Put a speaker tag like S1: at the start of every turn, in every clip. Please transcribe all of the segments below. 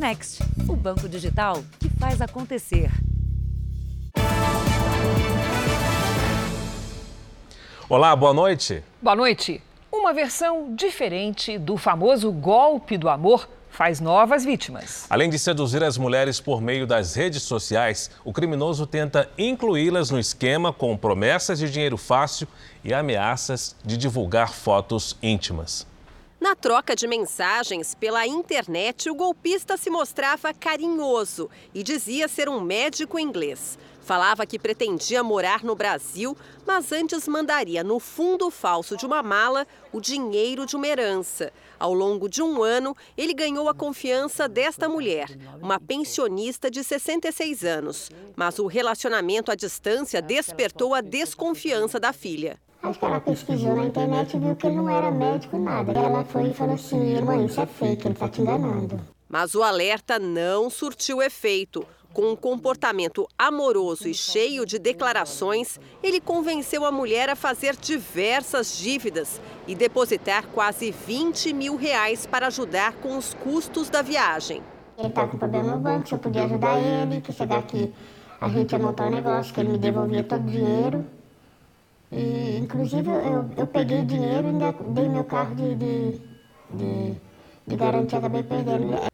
S1: Next, o banco digital que faz acontecer.
S2: Olá, boa noite.
S3: Boa noite. Uma versão diferente do famoso golpe do amor faz novas vítimas.
S2: Além de seduzir as mulheres por meio das redes sociais, o criminoso tenta incluí-las no esquema com promessas de dinheiro fácil e ameaças de divulgar fotos íntimas.
S4: Na troca de mensagens pela internet, o golpista se mostrava carinhoso e dizia ser um médico inglês. Falava que pretendia morar no Brasil, mas antes mandaria no fundo falso de uma mala o dinheiro de uma herança. Ao longo de um ano, ele ganhou a confiança desta mulher, uma pensionista de 66 anos. Mas o relacionamento à distância despertou a desconfiança da filha.
S5: Acho que ela pesquisou na internet e viu que ele não era médico nada. Ela foi e falou assim: irmã, isso é fake, ele está te enganando.
S4: Mas o alerta não surtiu efeito. Com um comportamento amoroso e cheio de declarações, ele convenceu a mulher a fazer diversas dívidas e depositar quase 20 mil reais para ajudar com os custos da viagem.
S5: Ele estava com problema no banco, se eu podia ajudar ele, que chegar aqui a gente ia montar um negócio, que ele me devolvia todo o dinheiro. E, inclusive, eu, eu peguei dinheiro e ainda dei meu carro de, de, de, de garantia, acabei perdendo.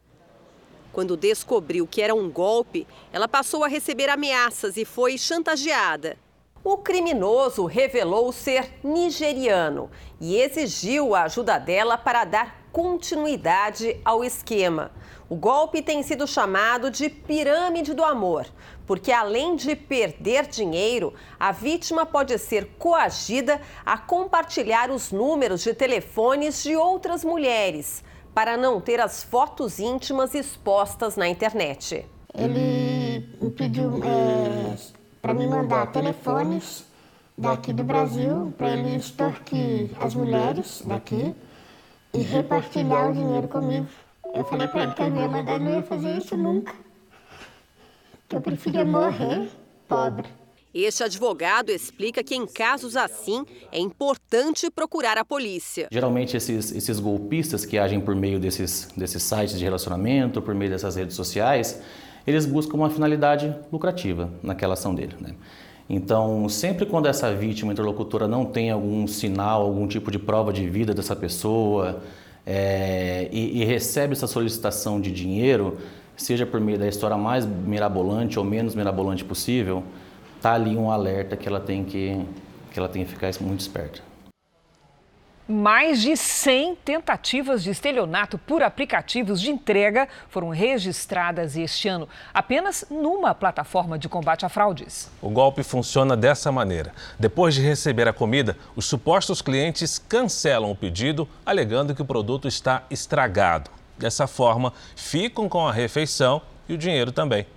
S4: Quando descobriu que era um golpe, ela passou a receber ameaças e foi chantageada. O criminoso revelou ser nigeriano e exigiu a ajuda dela para dar continuidade ao esquema. O golpe tem sido chamado de pirâmide do amor, porque além de perder dinheiro, a vítima pode ser coagida a compartilhar os números de telefones de outras mulheres para não ter as fotos íntimas expostas na internet.
S5: Ele pediu é, para me mandar telefones daqui do Brasil para ele extorquir as mulheres daqui e repartilhar o dinheiro comigo. Eu falei para ele que eu não ia mandar, não ia fazer isso nunca. Que eu preferia morrer pobre.
S4: Este advogado explica que em casos assim é importante procurar a polícia.
S6: Geralmente esses, esses golpistas que agem por meio desses, desses sites de relacionamento, por meio dessas redes sociais, eles buscam uma finalidade lucrativa naquela ação dele. Né? Então, sempre quando essa vítima interlocutora não tem algum sinal, algum tipo de prova de vida dessa pessoa é, e, e recebe essa solicitação de dinheiro, seja por meio da história mais mirabolante ou menos mirabolante possível, tá ali um alerta que ela tem que, que, ela tem que ficar muito esperta.
S3: Mais de 100 tentativas de estelionato por aplicativos de entrega foram registradas este ano, apenas numa plataforma de combate a fraudes.
S2: O golpe funciona dessa maneira. Depois de receber a comida, os supostos clientes cancelam o pedido, alegando que o produto está estragado. Dessa forma, ficam com a refeição e o dinheiro também.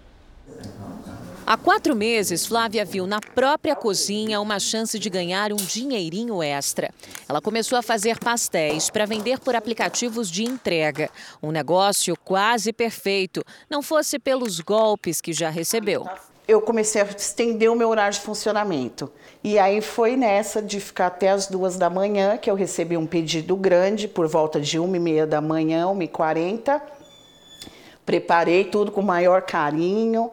S1: Há quatro meses, Flávia viu na própria cozinha uma chance de ganhar um dinheirinho extra. Ela começou a fazer pastéis para vender por aplicativos de entrega. Um negócio quase perfeito, não fosse pelos golpes que já recebeu.
S7: Eu comecei a estender o meu horário de funcionamento. E aí foi nessa de ficar até as duas da manhã que eu recebi um pedido grande, por volta de uma e meia da manhã, uma e quarenta. Preparei tudo com o maior carinho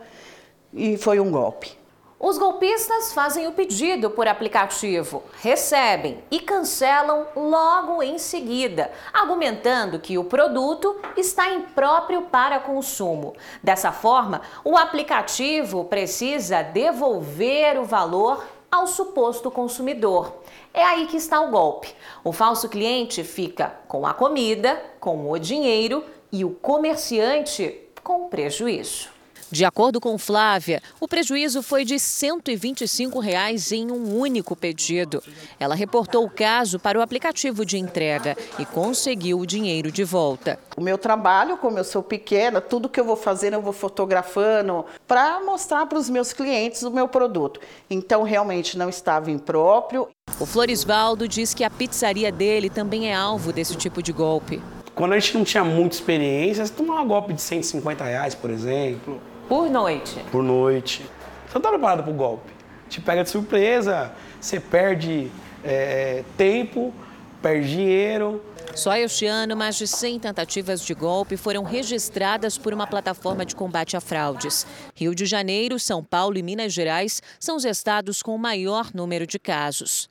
S7: e foi um golpe.
S1: Os golpistas fazem o pedido por aplicativo, recebem e cancelam logo em seguida, argumentando que o produto está impróprio para consumo. Dessa forma, o aplicativo precisa devolver o valor ao suposto consumidor. É aí que está o golpe. O falso cliente fica com a comida, com o dinheiro e o comerciante com prejuízo. De acordo com Flávia, o prejuízo foi de 125 reais em um único pedido. Ela reportou o caso para o aplicativo de entrega e conseguiu o dinheiro de volta.
S7: O meu trabalho, como eu sou pequena, tudo que eu vou fazer eu vou fotografando para mostrar para os meus clientes o meu produto. Então, realmente não estava impróprio.
S1: O Florisvaldo diz que a pizzaria dele também é alvo desse tipo de golpe.
S8: Quando a gente não tinha muita experiência, você tomava um golpe de 150 reais, por exemplo.
S1: Por noite?
S8: Por noite. Você não está preparado para o golpe. Te pega de surpresa, você perde é, tempo, perde dinheiro.
S1: Só este ano, mais de 100 tentativas de golpe foram registradas por uma plataforma de combate a fraudes. Rio de Janeiro, São Paulo e Minas Gerais são os estados com o maior número de casos.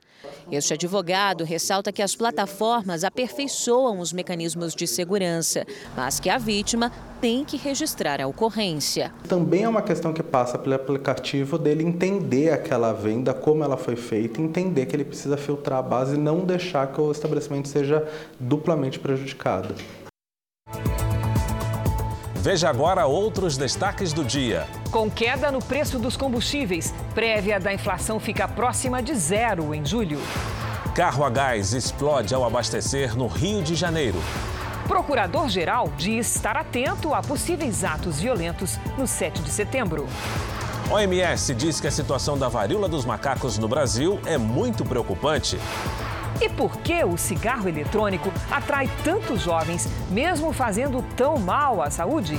S1: Este advogado ressalta que as plataformas aperfeiçoam os mecanismos de segurança, mas que a vítima tem que registrar a ocorrência.
S9: Também é uma questão que passa pelo aplicativo dele entender aquela venda, como ela foi feita, entender que ele precisa filtrar a base e não deixar que o estabelecimento seja duplamente prejudicado.
S2: Veja agora outros destaques do dia.
S3: Com queda no preço dos combustíveis, prévia da inflação fica próxima de zero em julho.
S2: Carro a gás explode ao abastecer no Rio de Janeiro.
S3: Procurador-geral diz estar atento a possíveis atos violentos no 7 de setembro.
S2: OMS diz que a situação da varíola dos macacos no Brasil é muito preocupante.
S3: E por que o cigarro eletrônico atrai tantos jovens, mesmo fazendo tão mal à saúde?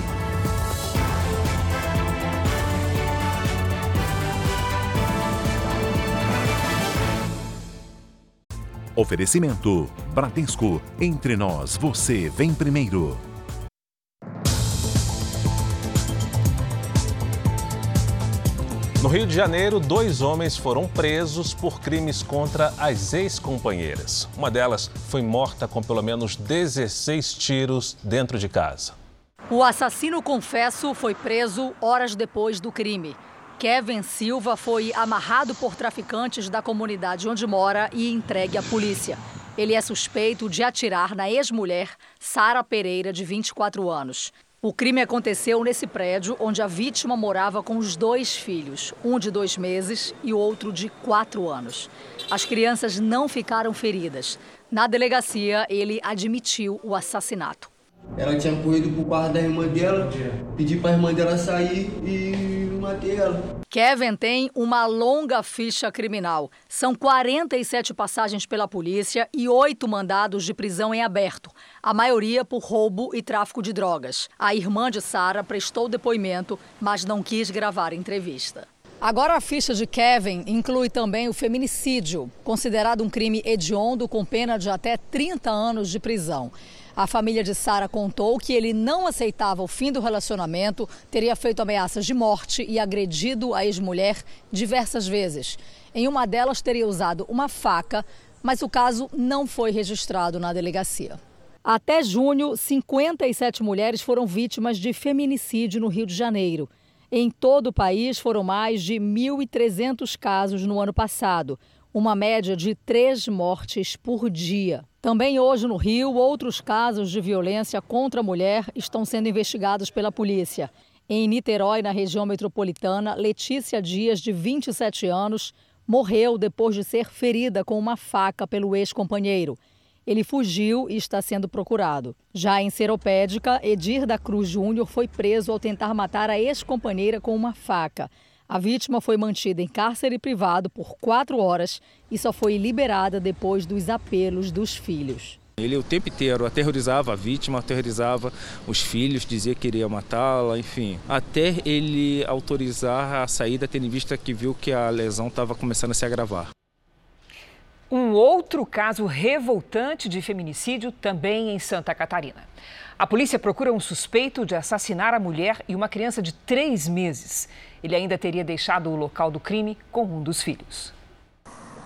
S10: Oferecimento: Bradesco. Entre nós, você vem primeiro.
S2: No Rio de Janeiro, dois homens foram presos por crimes contra as ex-companheiras. Uma delas foi morta com pelo menos 16 tiros dentro de casa.
S11: O assassino confesso foi preso horas depois do crime. Kevin Silva foi amarrado por traficantes da comunidade onde mora e entregue à polícia. Ele é suspeito de atirar na ex-mulher Sara Pereira, de 24 anos. O crime aconteceu nesse prédio onde a vítima morava com os dois filhos, um de dois meses e outro de quatro anos. As crianças não ficaram feridas. Na delegacia, ele admitiu o assassinato.
S12: Ela tinha corrido pro quarto da irmã dela, pedi pra irmã dela sair e matei ela.
S11: Kevin tem uma longa ficha criminal. São 47 passagens pela polícia e oito mandados de prisão em aberto, a maioria por roubo e tráfico de drogas. A irmã de Sara prestou depoimento, mas não quis gravar entrevista. Agora a ficha de Kevin inclui também o feminicídio, considerado um crime hediondo com pena de até 30 anos de prisão. A família de Sara contou que ele não aceitava o fim do relacionamento, teria feito ameaças de morte e agredido a ex-mulher diversas vezes. Em uma delas, teria usado uma faca, mas o caso não foi registrado na delegacia. Até junho, 57 mulheres foram vítimas de feminicídio no Rio de Janeiro. Em todo o país, foram mais de 1.300 casos no ano passado, uma média de três mortes por dia. Também hoje no Rio, outros casos de violência contra a mulher estão sendo investigados pela polícia. Em Niterói, na região metropolitana, Letícia Dias, de 27 anos, morreu depois de ser ferida com uma faca pelo ex-companheiro. Ele fugiu e está sendo procurado. Já em Seropédica, Edir da Cruz Júnior foi preso ao tentar matar a ex-companheira com uma faca. A vítima foi mantida em cárcere privado por quatro horas e só foi liberada depois dos apelos dos filhos.
S13: Ele o tempo inteiro aterrorizava a vítima, aterrorizava os filhos, dizia que iria matá-la, enfim. Até ele autorizar a saída, tendo em vista que viu que a lesão estava começando a se agravar.
S3: Um outro caso revoltante de feminicídio também em Santa Catarina. A polícia procura um suspeito de assassinar a mulher e uma criança de três meses. Ele ainda teria deixado o local do crime com um dos filhos.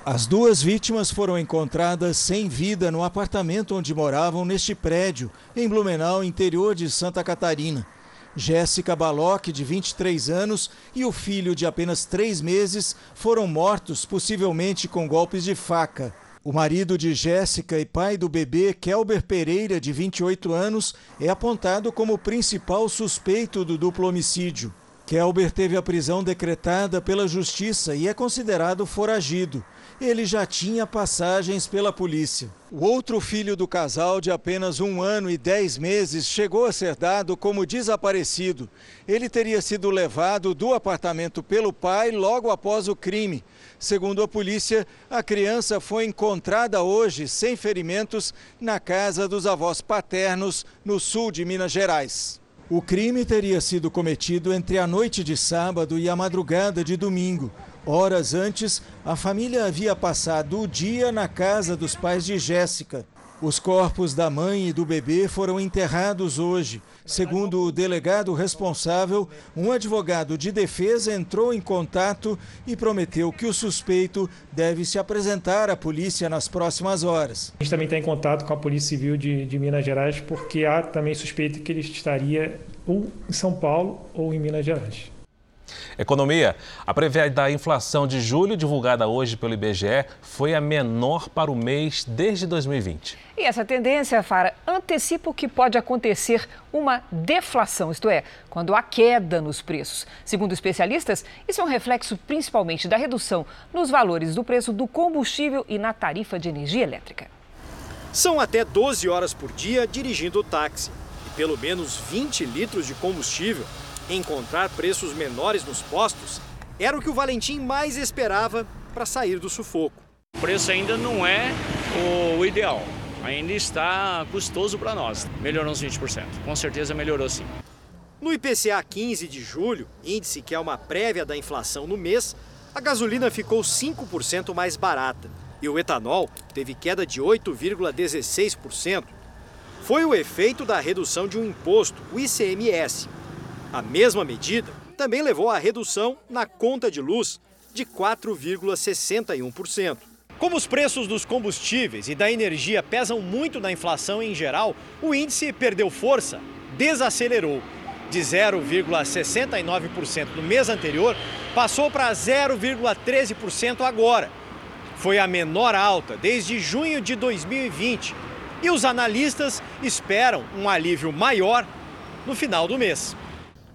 S14: As duas vítimas foram encontradas sem vida no apartamento onde moravam neste prédio, em Blumenau, interior de Santa Catarina. Jéssica Baloc, de 23 anos, e o filho de apenas três meses foram mortos, possivelmente com golpes de faca. O marido de Jéssica e pai do bebê, Kelber Pereira, de 28 anos, é apontado como principal suspeito do duplo homicídio. Kelber teve a prisão decretada pela justiça e é considerado foragido. Ele já tinha passagens pela polícia. O outro filho do casal, de apenas um ano e dez meses, chegou a ser dado como desaparecido. Ele teria sido levado do apartamento pelo pai logo após o crime. Segundo a polícia, a criança foi encontrada hoje, sem ferimentos, na casa dos avós paternos, no sul de Minas Gerais. O crime teria sido cometido entre a noite de sábado e a madrugada de domingo. Horas antes, a família havia passado o dia na casa dos pais de Jéssica. Os corpos da mãe e do bebê foram enterrados hoje. Segundo o delegado responsável, um advogado de defesa entrou em contato e prometeu que o suspeito deve se apresentar à polícia nas próximas horas.
S15: A gente também está em contato com a Polícia Civil de, de Minas Gerais porque há também suspeito que ele estaria ou em São Paulo ou em Minas Gerais.
S2: Economia. A prévia da inflação de julho, divulgada hoje pelo IBGE, foi a menor para o mês desde 2020.
S3: E essa tendência, Fara, antecipa o que pode acontecer uma deflação, isto é, quando há queda nos preços. Segundo especialistas, isso é um reflexo principalmente da redução nos valores do preço do combustível e na tarifa de energia elétrica.
S16: São até 12 horas por dia dirigindo o táxi e pelo menos 20 litros de combustível Encontrar preços menores nos postos era o que o Valentim mais esperava para sair do sufoco.
S17: O preço ainda não é o ideal, ainda está custoso para nós. Melhorou uns 20%, com certeza melhorou sim.
S16: No IPCA 15 de julho, índice que é uma prévia da inflação no mês, a gasolina ficou 5% mais barata e o etanol teve queda de 8,16%. Foi o efeito da redução de um imposto, o ICMS, a mesma medida também levou à redução na conta de luz de 4,61%. Como os preços dos combustíveis e da energia pesam muito na inflação em geral, o índice perdeu força, desacelerou. De 0,69% no mês anterior, passou para 0,13% agora. Foi a menor alta desde junho de 2020 e os analistas esperam um alívio maior no final do mês.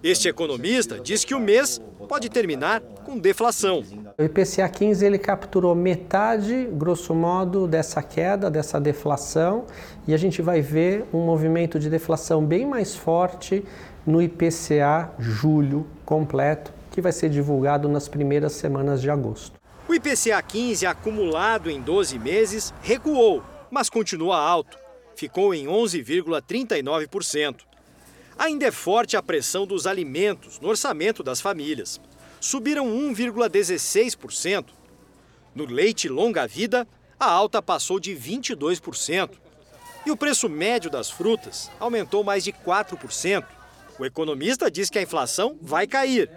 S16: Este economista diz que o mês pode terminar com deflação.
S18: O IPCA 15 ele capturou metade, grosso modo, dessa queda, dessa deflação, e a gente vai ver um movimento de deflação bem mais forte no IPCA julho completo, que vai ser divulgado nas primeiras semanas de agosto.
S16: O IPCA 15 acumulado em 12 meses recuou, mas continua alto. Ficou em 11,39%. Ainda é forte a pressão dos alimentos no orçamento das famílias. Subiram 1,16%. No leite longa-vida, a alta passou de 22%. E o preço médio das frutas aumentou mais de 4%. O economista diz que a inflação vai cair,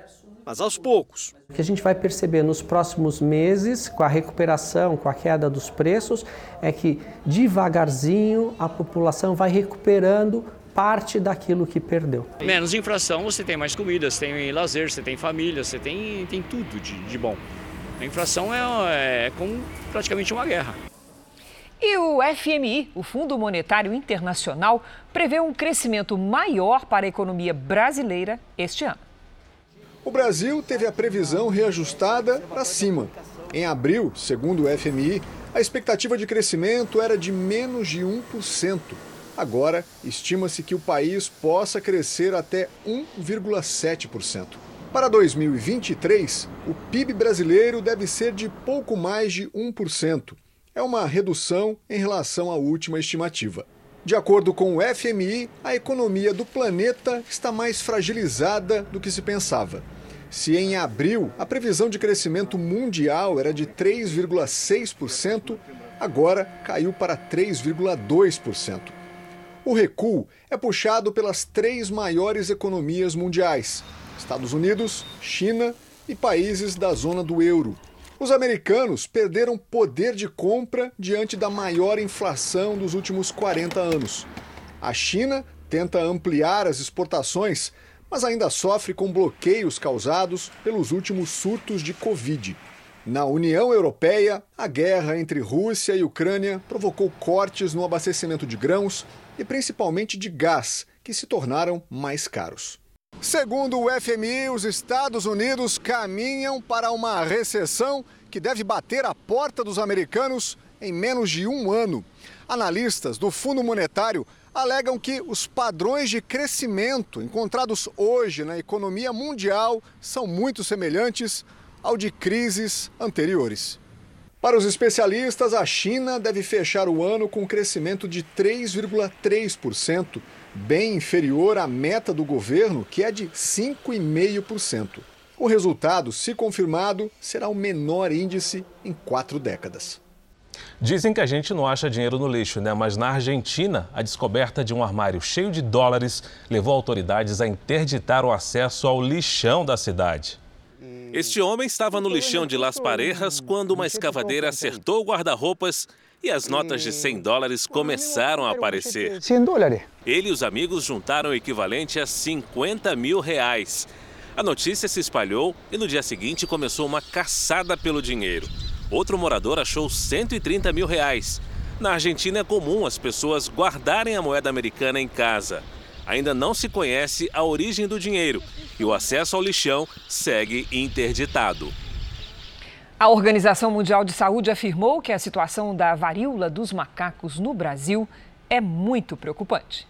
S16: mas aos poucos.
S18: O que a gente vai perceber nos próximos meses, com a recuperação, com a queda dos preços, é que devagarzinho a população vai recuperando parte daquilo que perdeu.
S17: Menos inflação, você tem mais comida, você tem lazer, você tem família, você tem, tem tudo de, de bom. A inflação é, é como praticamente uma guerra.
S3: E o FMI, o Fundo Monetário Internacional, prevê um crescimento maior para a economia brasileira este ano.
S19: O Brasil teve a previsão reajustada para cima. Em abril, segundo o FMI, a expectativa de crescimento era de menos de 1%. Agora, estima-se que o país possa crescer até 1,7%. Para 2023, o PIB brasileiro deve ser de pouco mais de 1%. É uma redução em relação à última estimativa. De acordo com o FMI, a economia do planeta está mais fragilizada do que se pensava. Se em abril a previsão de crescimento mundial era de 3,6%, agora caiu para 3,2%. O recuo é puxado pelas três maiores economias mundiais: Estados Unidos, China e países da zona do euro. Os americanos perderam poder de compra diante da maior inflação dos últimos 40 anos. A China tenta ampliar as exportações, mas ainda sofre com bloqueios causados pelos últimos surtos de Covid. Na União Europeia, a guerra entre Rússia e Ucrânia provocou cortes no abastecimento de grãos e principalmente de gás, que se tornaram mais caros. Segundo o FMI, os Estados Unidos caminham para uma recessão que deve bater a porta dos americanos em menos de um ano. Analistas do Fundo Monetário alegam que os padrões de crescimento encontrados hoje na economia mundial são muito semelhantes ao de crises anteriores. Para os especialistas, a China deve fechar o ano com um crescimento de 3,3%, bem inferior à meta do governo, que é de 5,5%. O resultado, se confirmado, será o menor índice em quatro décadas.
S2: Dizem que a gente não acha dinheiro no lixo, né? Mas na Argentina, a descoberta de um armário cheio de dólares levou autoridades a interditar o acesso ao lixão da cidade.
S20: Este homem estava no lixão de Las Parejas quando uma escavadeira acertou o guarda-roupas e as notas de 100 dólares começaram a aparecer.
S21: 100 dólares.
S20: Ele e os amigos juntaram o equivalente a 50 mil reais. A notícia se espalhou e no dia seguinte começou uma caçada pelo dinheiro. Outro morador achou 130 mil reais. Na Argentina é comum as pessoas guardarem a moeda americana em casa. Ainda não se conhece a origem do dinheiro e o acesso ao lixão segue interditado.
S3: A Organização Mundial de Saúde afirmou que a situação da varíola dos macacos no Brasil é muito preocupante.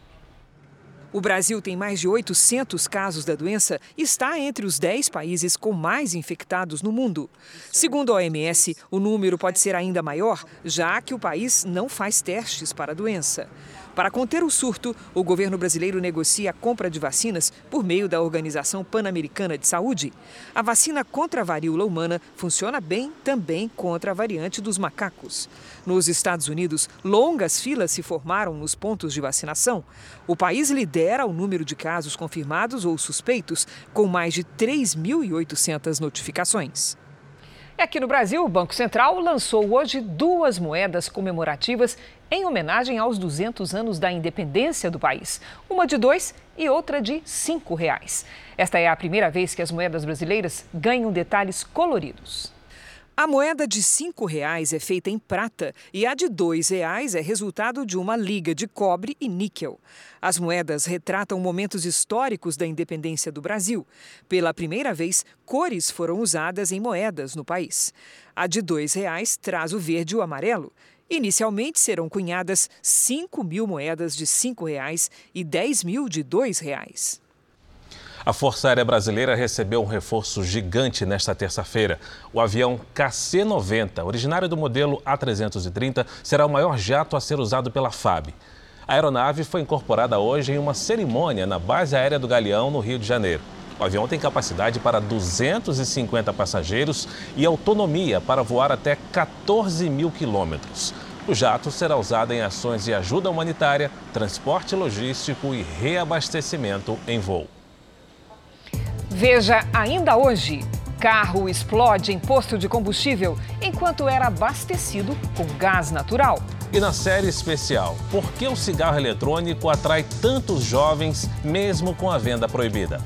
S3: O Brasil tem mais de 800 casos da doença e está entre os 10 países com mais infectados no mundo. Segundo a OMS, o número pode ser ainda maior, já que o país não faz testes para a doença. Para conter o surto, o governo brasileiro negocia a compra de vacinas por meio da Organização Pan-Americana de Saúde. A vacina contra a varíola humana funciona bem também contra a variante dos macacos. Nos Estados Unidos, longas filas se formaram nos pontos de vacinação. O país lidera o número de casos confirmados ou suspeitos, com mais de 3.800 notificações. Aqui no Brasil, o Banco Central lançou hoje duas moedas comemorativas em homenagem aos 200 anos da independência do país. Uma de dois e outra de cinco reais. Esta é a primeira vez que as moedas brasileiras ganham detalhes coloridos. A moeda de R$ reais é feita em prata e a de R$ reais é resultado de uma liga de cobre e níquel. As moedas retratam momentos históricos da independência do Brasil. Pela primeira vez, cores foram usadas em moedas no país. A de R$ reais traz o verde e o amarelo. Inicialmente serão cunhadas 5 mil moedas de R$ reais e 10 mil de R$ reais.
S2: A Força Aérea Brasileira recebeu um reforço gigante nesta terça-feira. O avião KC-90, originário do modelo A330, será o maior jato a ser usado pela FAB. A aeronave foi incorporada hoje em uma cerimônia na Base Aérea do Galeão, no Rio de Janeiro. O avião tem capacidade para 250 passageiros e autonomia para voar até 14 mil quilômetros. O jato será usado em ações de ajuda humanitária, transporte logístico e reabastecimento em voo.
S3: Veja ainda hoje. Carro explode em posto de combustível enquanto era abastecido com gás natural.
S2: E na série especial, por que o cigarro eletrônico atrai tantos jovens mesmo com a venda proibida?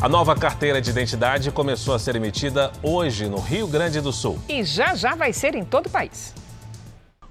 S2: A nova carteira de identidade começou a ser emitida hoje no Rio Grande do Sul.
S3: E já já vai ser em todo o país.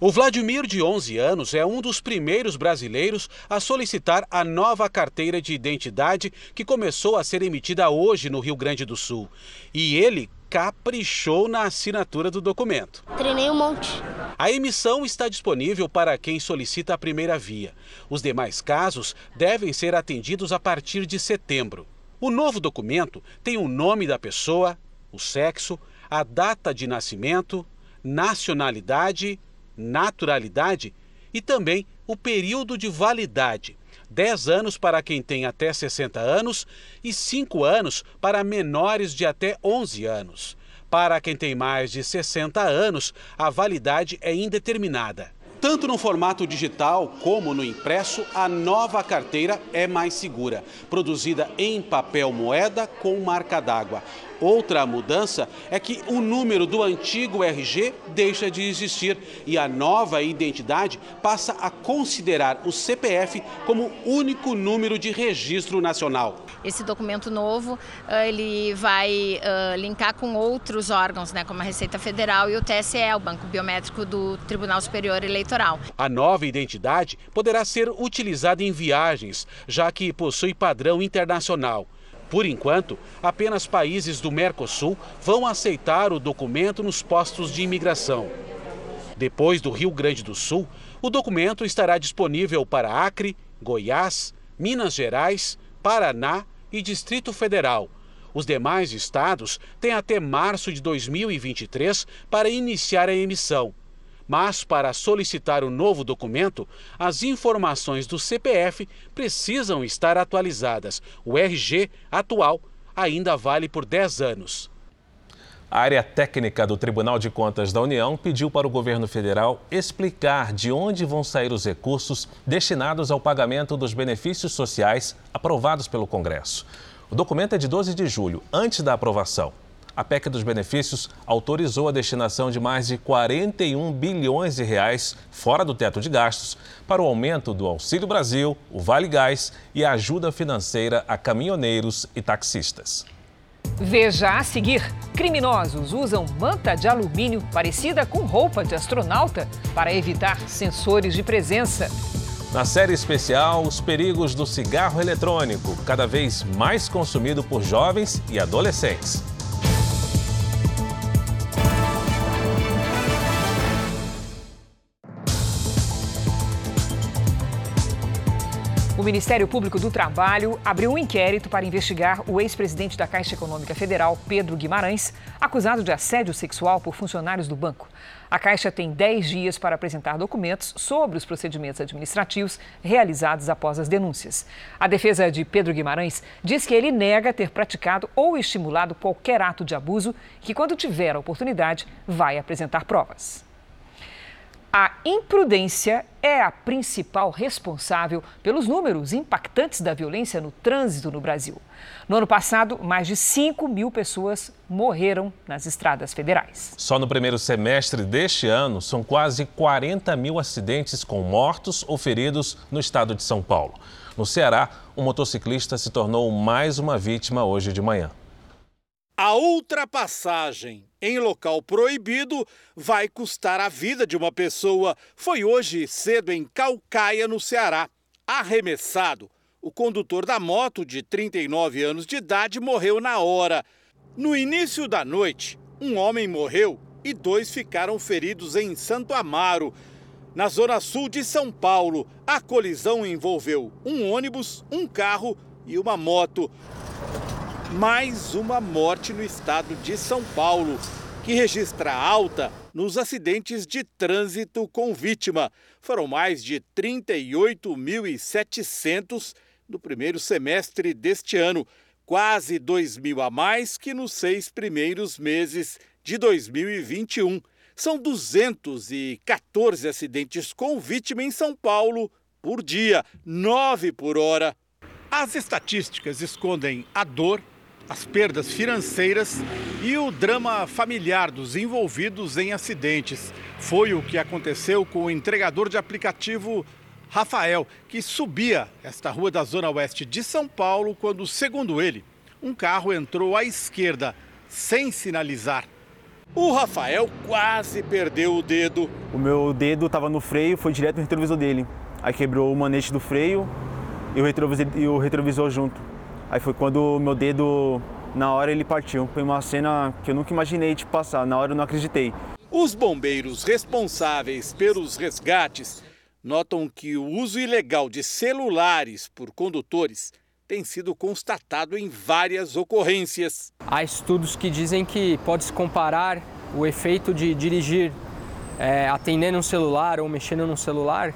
S22: O Vladimir, de 11 anos, é um dos primeiros brasileiros a solicitar a nova carteira de identidade que começou a ser emitida hoje no Rio Grande do Sul. E ele caprichou na assinatura do documento.
S23: Treinei um monte.
S22: A emissão está disponível para quem solicita a primeira via. Os demais casos devem ser atendidos a partir de setembro. O novo documento tem o nome da pessoa, o sexo, a data de nascimento, nacionalidade, naturalidade e também o período de validade. 10 anos para quem tem até 60 anos e 5 anos para menores de até 11 anos. Para quem tem mais de 60 anos, a validade é indeterminada. Tanto no formato digital como no impresso, a nova carteira é mais segura, produzida em papel moeda com marca d'água. Outra mudança é que o número do antigo RG deixa de existir e a nova identidade passa a considerar o CPF como único número de registro nacional.
S24: Esse documento novo, ele vai linkar com outros órgãos, né, como a Receita Federal e o TSE, o Banco Biométrico do Tribunal Superior Eleitoral.
S22: A nova identidade poderá ser utilizada em viagens, já que possui padrão internacional. Por enquanto, apenas países do Mercosul vão aceitar o documento nos postos de imigração. Depois do Rio Grande do Sul, o documento estará disponível para Acre, Goiás, Minas Gerais, Paraná e Distrito Federal. Os demais estados têm até março de 2023 para iniciar a emissão.
S25: Mas para solicitar o novo documento, as informações do CPF precisam estar atualizadas. O RG atual ainda vale por 10 anos.
S2: A área técnica do Tribunal de Contas da União pediu para o governo federal explicar de onde vão sair os recursos destinados ao pagamento dos benefícios sociais aprovados pelo Congresso. O documento é de 12 de julho, antes da aprovação. A PEC dos benefícios autorizou a destinação de mais de 41 bilhões de reais fora do teto de gastos para o aumento do Auxílio Brasil, o Vale Gás e a ajuda financeira a caminhoneiros e taxistas.
S3: Veja a seguir: criminosos usam manta de alumínio parecida com roupa de astronauta para evitar sensores de presença.
S2: Na série especial, os perigos do cigarro eletrônico, cada vez mais consumido por jovens e adolescentes.
S3: Ministério Público do Trabalho abriu um inquérito para investigar o ex-presidente da Caixa Econômica Federal, Pedro Guimarães, acusado de assédio sexual por funcionários do banco. A Caixa tem 10 dias para apresentar documentos sobre os procedimentos administrativos realizados após as denúncias. A defesa de Pedro Guimarães diz que ele nega ter praticado ou estimulado qualquer ato de abuso e que, quando tiver a oportunidade, vai apresentar provas. A imprudência é a principal responsável pelos números impactantes da violência no trânsito no Brasil. No ano passado, mais de 5 mil pessoas morreram nas estradas federais.
S2: Só no primeiro semestre deste ano, são quase 40 mil acidentes com mortos ou feridos no estado de São Paulo. No Ceará, um motociclista se tornou mais uma vítima hoje de manhã.
S22: A ultrapassagem em local proibido vai custar a vida de uma pessoa. Foi hoje cedo em Calcaia, no Ceará. Arremessado, o condutor da moto, de 39 anos de idade, morreu na hora. No início da noite, um homem morreu e dois ficaram feridos em Santo Amaro. Na zona sul de São Paulo, a colisão envolveu um ônibus, um carro e uma moto mais uma morte no estado de São Paulo, que registra alta nos acidentes de trânsito com vítima. Foram mais de 38.700 no primeiro semestre deste ano, quase 2 mil a mais que nos seis primeiros meses de 2021. São 214 acidentes com vítima em São Paulo por dia, nove por hora. As estatísticas escondem a dor as perdas financeiras e o drama familiar dos envolvidos em acidentes. Foi o que aconteceu com o entregador de aplicativo Rafael, que subia esta rua da Zona Oeste de São Paulo quando, segundo ele, um carro entrou à esquerda sem sinalizar. O Rafael quase perdeu o dedo.
S26: O meu dedo estava no freio, foi direto no retrovisor dele. Aí quebrou o manete do freio e o retrovisor, e o retrovisor junto. Aí foi quando o meu dedo, na hora, ele partiu. Foi uma cena que eu nunca imaginei de passar, na hora eu não acreditei.
S22: Os bombeiros responsáveis pelos resgates notam que o uso ilegal de celulares por condutores tem sido constatado em várias ocorrências.
S27: Há estudos que dizem que pode-se comparar o efeito de dirigir é, atendendo um celular ou mexendo no celular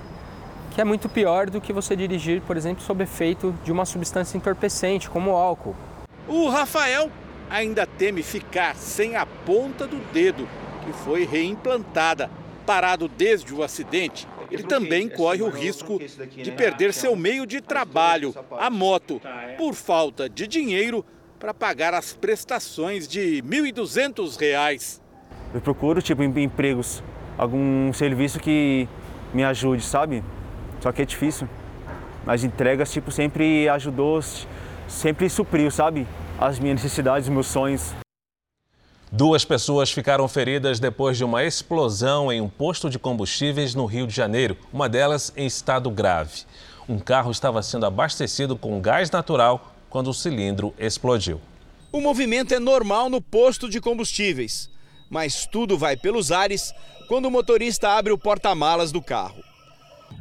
S27: que é muito pior do que você dirigir, por exemplo, sob efeito de uma substância entorpecente, como o álcool.
S22: O Rafael ainda teme ficar sem a ponta do dedo, que foi reimplantada. Parado desde o acidente, ele também corre o risco de perder seu meio de trabalho, a moto, por falta de dinheiro para pagar as prestações de R$ 1.200.
S26: Eu procuro, tipo, empregos, algum serviço que me ajude, sabe? Só que é difícil. As entregas, tipo, sempre ajudou, sempre supriu, sabe? As minhas necessidades, os meus sonhos.
S2: Duas pessoas ficaram feridas depois de uma explosão em um posto de combustíveis no Rio de Janeiro, uma delas em estado grave. Um carro estava sendo abastecido com gás natural quando o cilindro explodiu.
S28: O movimento é normal no posto de combustíveis, mas tudo vai pelos ares quando o motorista abre o porta-malas do carro.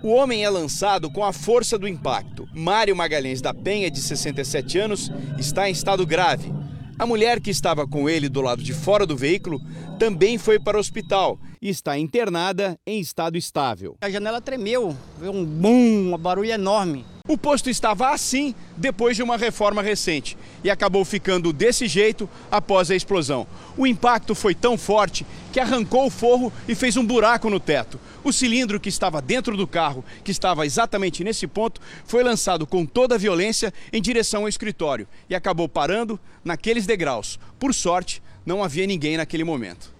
S28: O homem é lançado com a força do impacto. Mário Magalhães da Penha, de 67 anos, está em estado grave. A mulher que estava com ele do lado de fora do veículo também foi para o hospital e está internada em estado estável.
S29: A janela tremeu, veio um bum, um barulho enorme.
S28: O posto estava assim depois de uma reforma recente e acabou ficando desse jeito após a explosão. O impacto foi tão forte que arrancou o forro e fez um buraco no teto. O cilindro que estava dentro do carro, que estava exatamente nesse ponto, foi lançado com toda a violência em direção ao escritório e acabou parando naqueles degraus. Por sorte, não havia ninguém naquele momento.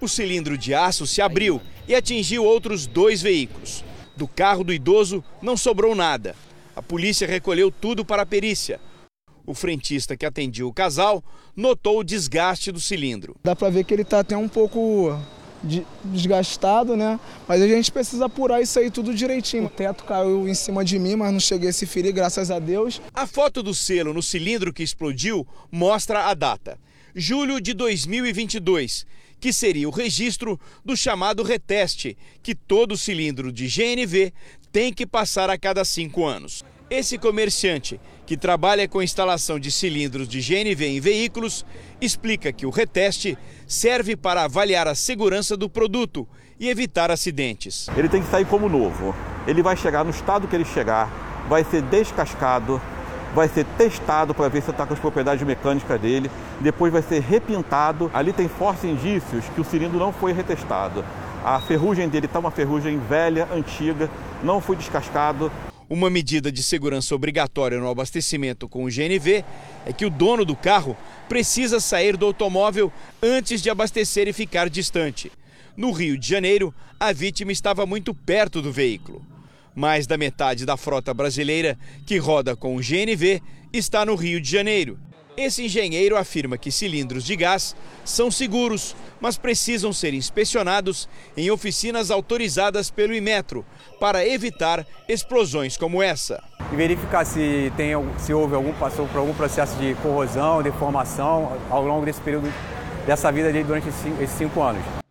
S28: O cilindro de aço se abriu e atingiu outros dois veículos. Do carro do idoso não sobrou nada. A polícia recolheu tudo para a perícia. O frentista que atendia o casal notou o desgaste do cilindro.
S30: Dá para ver que ele está até um pouco desgastado, né? Mas a gente precisa apurar isso aí tudo direitinho. O teto caiu em cima de mim, mas não cheguei a se ferir, graças a Deus.
S28: A foto do selo no cilindro que explodiu mostra a data. Julho de 2022, que seria o registro do chamado reteste, que todo cilindro de GNV tem que passar a cada cinco anos. Esse comerciante, que trabalha com instalação de cilindros de GNV em veículos, explica que o reteste serve para avaliar a segurança do produto e evitar acidentes.
S31: Ele tem que sair como novo. Ele vai chegar no estado que ele chegar, vai ser descascado, vai ser testado para ver se está com as propriedades mecânicas dele, depois vai ser repintado. Ali tem fortes indícios que o cilindro não foi retestado. A ferrugem dele está uma ferrugem velha, antiga, não foi descascado.
S28: Uma medida de segurança obrigatória no abastecimento com o GNV é que o dono do carro precisa sair do automóvel antes de abastecer e ficar distante. No Rio de Janeiro, a vítima estava muito perto do veículo. Mais da metade da frota brasileira que roda com o GNV está no Rio de Janeiro. Esse engenheiro afirma que cilindros de gás são seguros, mas precisam ser inspecionados em oficinas autorizadas pelo Imetro para evitar explosões como essa.
S26: E verificar se, tem, se houve algum, passou por algum processo de corrosão, deformação ao longo desse período dessa vida dele durante esses cinco anos.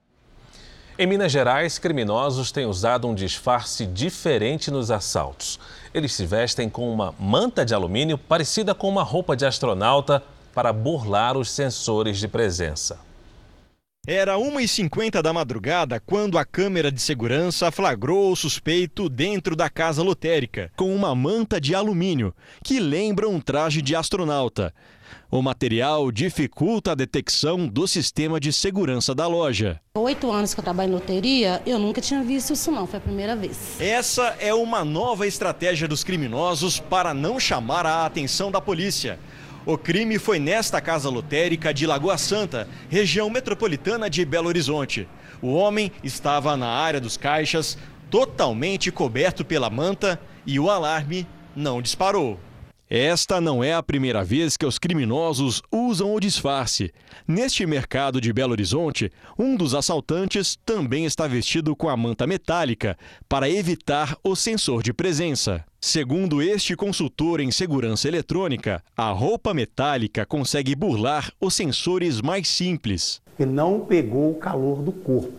S2: Em Minas Gerais, criminosos têm usado um disfarce diferente nos assaltos. Eles se vestem com uma manta de alumínio parecida com uma roupa de astronauta para burlar os sensores de presença.
S28: Era 1h50 da madrugada quando a câmera de segurança flagrou o suspeito dentro da casa lotérica, com uma manta de alumínio, que lembra um traje de astronauta. O material dificulta a detecção do sistema de segurança da loja.
S23: Oito anos que eu trabalho em loteria, eu nunca tinha visto isso não, foi a primeira vez.
S28: Essa é uma nova estratégia dos criminosos para não chamar a atenção da polícia. O crime foi nesta casa lotérica de Lagoa Santa, região metropolitana de Belo Horizonte. O homem estava na área dos caixas, totalmente coberto pela manta e o alarme não disparou. Esta não é a primeira vez que os criminosos usam o disfarce. Neste mercado de Belo Horizonte, um dos assaltantes também está vestido com a manta metálica para evitar o sensor de presença. Segundo este consultor em segurança eletrônica, a roupa metálica consegue burlar os sensores mais simples.
S32: Ele não pegou o calor do corpo.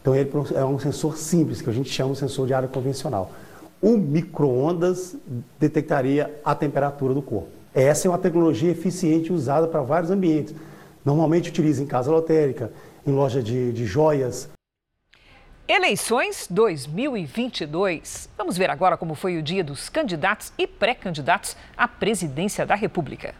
S32: Então ele é um sensor simples, que a gente chama de sensor de área convencional o micro-ondas detectaria a temperatura do corpo. Essa é uma tecnologia eficiente usada para vários ambientes. Normalmente utiliza em casa lotérica, em loja de, de joias.
S3: Eleições 2022. Vamos ver agora como foi o dia dos candidatos e pré-candidatos à presidência da República.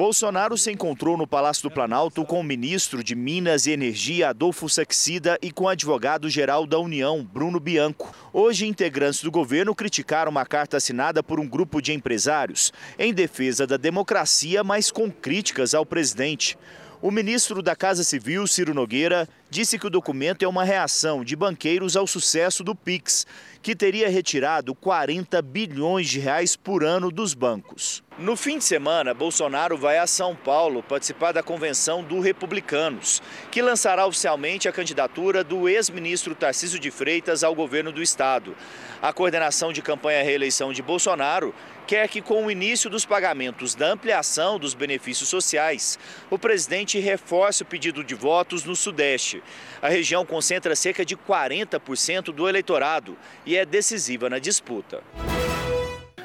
S33: Bolsonaro se encontrou no Palácio do Planalto com o ministro de Minas e Energia, Adolfo Saxida, e com o advogado-geral da União, Bruno Bianco. Hoje, integrantes do governo criticaram uma carta assinada por um grupo de empresários em defesa da democracia, mas com críticas ao presidente. O ministro da Casa Civil, Ciro Nogueira, disse que o documento é uma reação de banqueiros ao sucesso do Pix, que teria retirado 40 bilhões de reais por ano dos bancos. No fim de semana, Bolsonaro vai a São Paulo participar da convenção do Republicanos, que lançará oficialmente a candidatura do ex-ministro Tarcísio de Freitas ao governo do estado. A coordenação de campanha à reeleição de Bolsonaro quer que, com o início dos pagamentos da ampliação dos benefícios sociais, o presidente reforce o pedido de votos no Sudeste. A região concentra cerca de 40% do eleitorado e é decisiva na disputa.